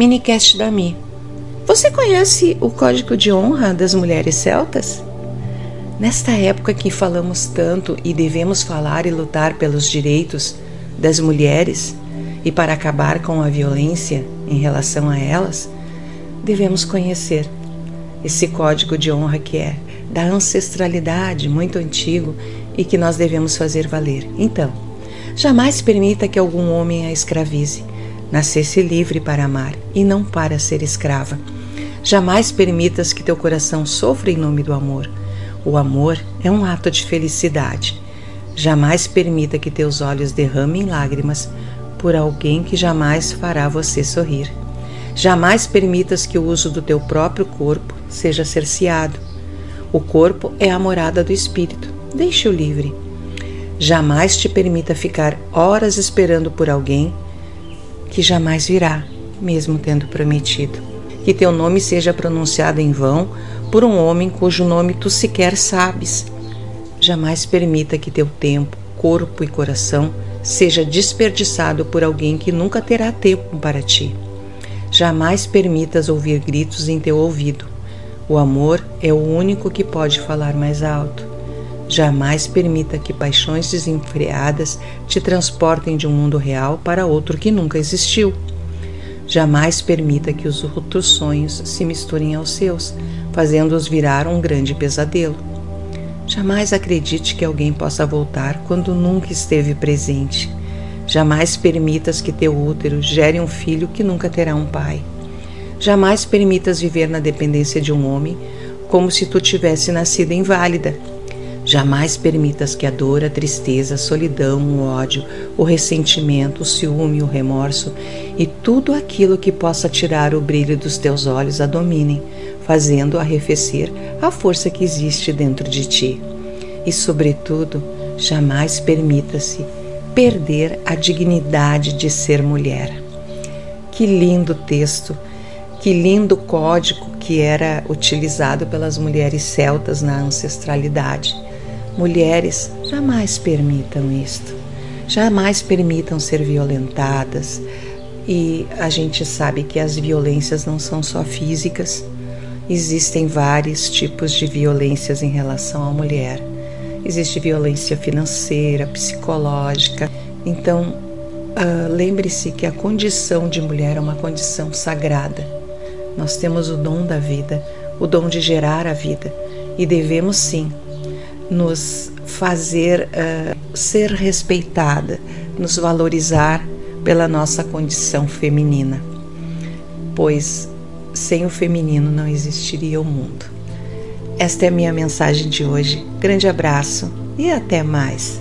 Minicast da Mi. Você conhece o código de honra das mulheres celtas? Nesta época que falamos tanto e devemos falar e lutar pelos direitos das mulheres e para acabar com a violência em relação a elas, devemos conhecer esse código de honra que é da ancestralidade muito antigo e que nós devemos fazer valer. Então, jamais permita que algum homem a escravize. Nascesse livre para amar e não para ser escrava. Jamais permitas que teu coração sofra em nome do amor. O amor é um ato de felicidade. Jamais permita que teus olhos derramem lágrimas por alguém que jamais fará você sorrir. Jamais permitas que o uso do teu próprio corpo seja cerceado. O corpo é a morada do espírito. Deixe-o livre. Jamais te permita ficar horas esperando por alguém que jamais virá, mesmo tendo prometido. Que teu nome seja pronunciado em vão por um homem cujo nome tu sequer sabes. Jamais permita que teu tempo, corpo e coração seja desperdiçado por alguém que nunca terá tempo para ti. Jamais permitas ouvir gritos em teu ouvido. O amor é o único que pode falar mais alto. Jamais permita que paixões desenfreadas te transportem de um mundo real para outro que nunca existiu. Jamais permita que os outros sonhos se misturem aos seus, fazendo-os virar um grande pesadelo. Jamais acredite que alguém possa voltar quando nunca esteve presente. Jamais permitas que teu útero gere um filho que nunca terá um pai. Jamais permitas viver na dependência de um homem como se tu tivesse nascido inválida. Jamais permitas que a dor, a tristeza, a solidão, o ódio, o ressentimento, o ciúme, o remorso e tudo aquilo que possa tirar o brilho dos teus olhos a dominem, fazendo arrefecer a força que existe dentro de ti. E, sobretudo, jamais permita-se perder a dignidade de ser mulher. Que lindo texto, que lindo código que era utilizado pelas mulheres celtas na ancestralidade. Mulheres, jamais permitam isto. Jamais permitam ser violentadas. E a gente sabe que as violências não são só físicas, Existem vários tipos de violências em relação à mulher. Existe violência financeira, psicológica. Então, uh, lembre-se que a condição de mulher é uma condição sagrada. Nós temos o dom da vida, o dom de gerar a vida, e devemos sim nos fazer uh, ser respeitada, nos valorizar pela nossa condição feminina, pois sem o feminino não existiria o mundo. Esta é a minha mensagem de hoje. Grande abraço e até mais.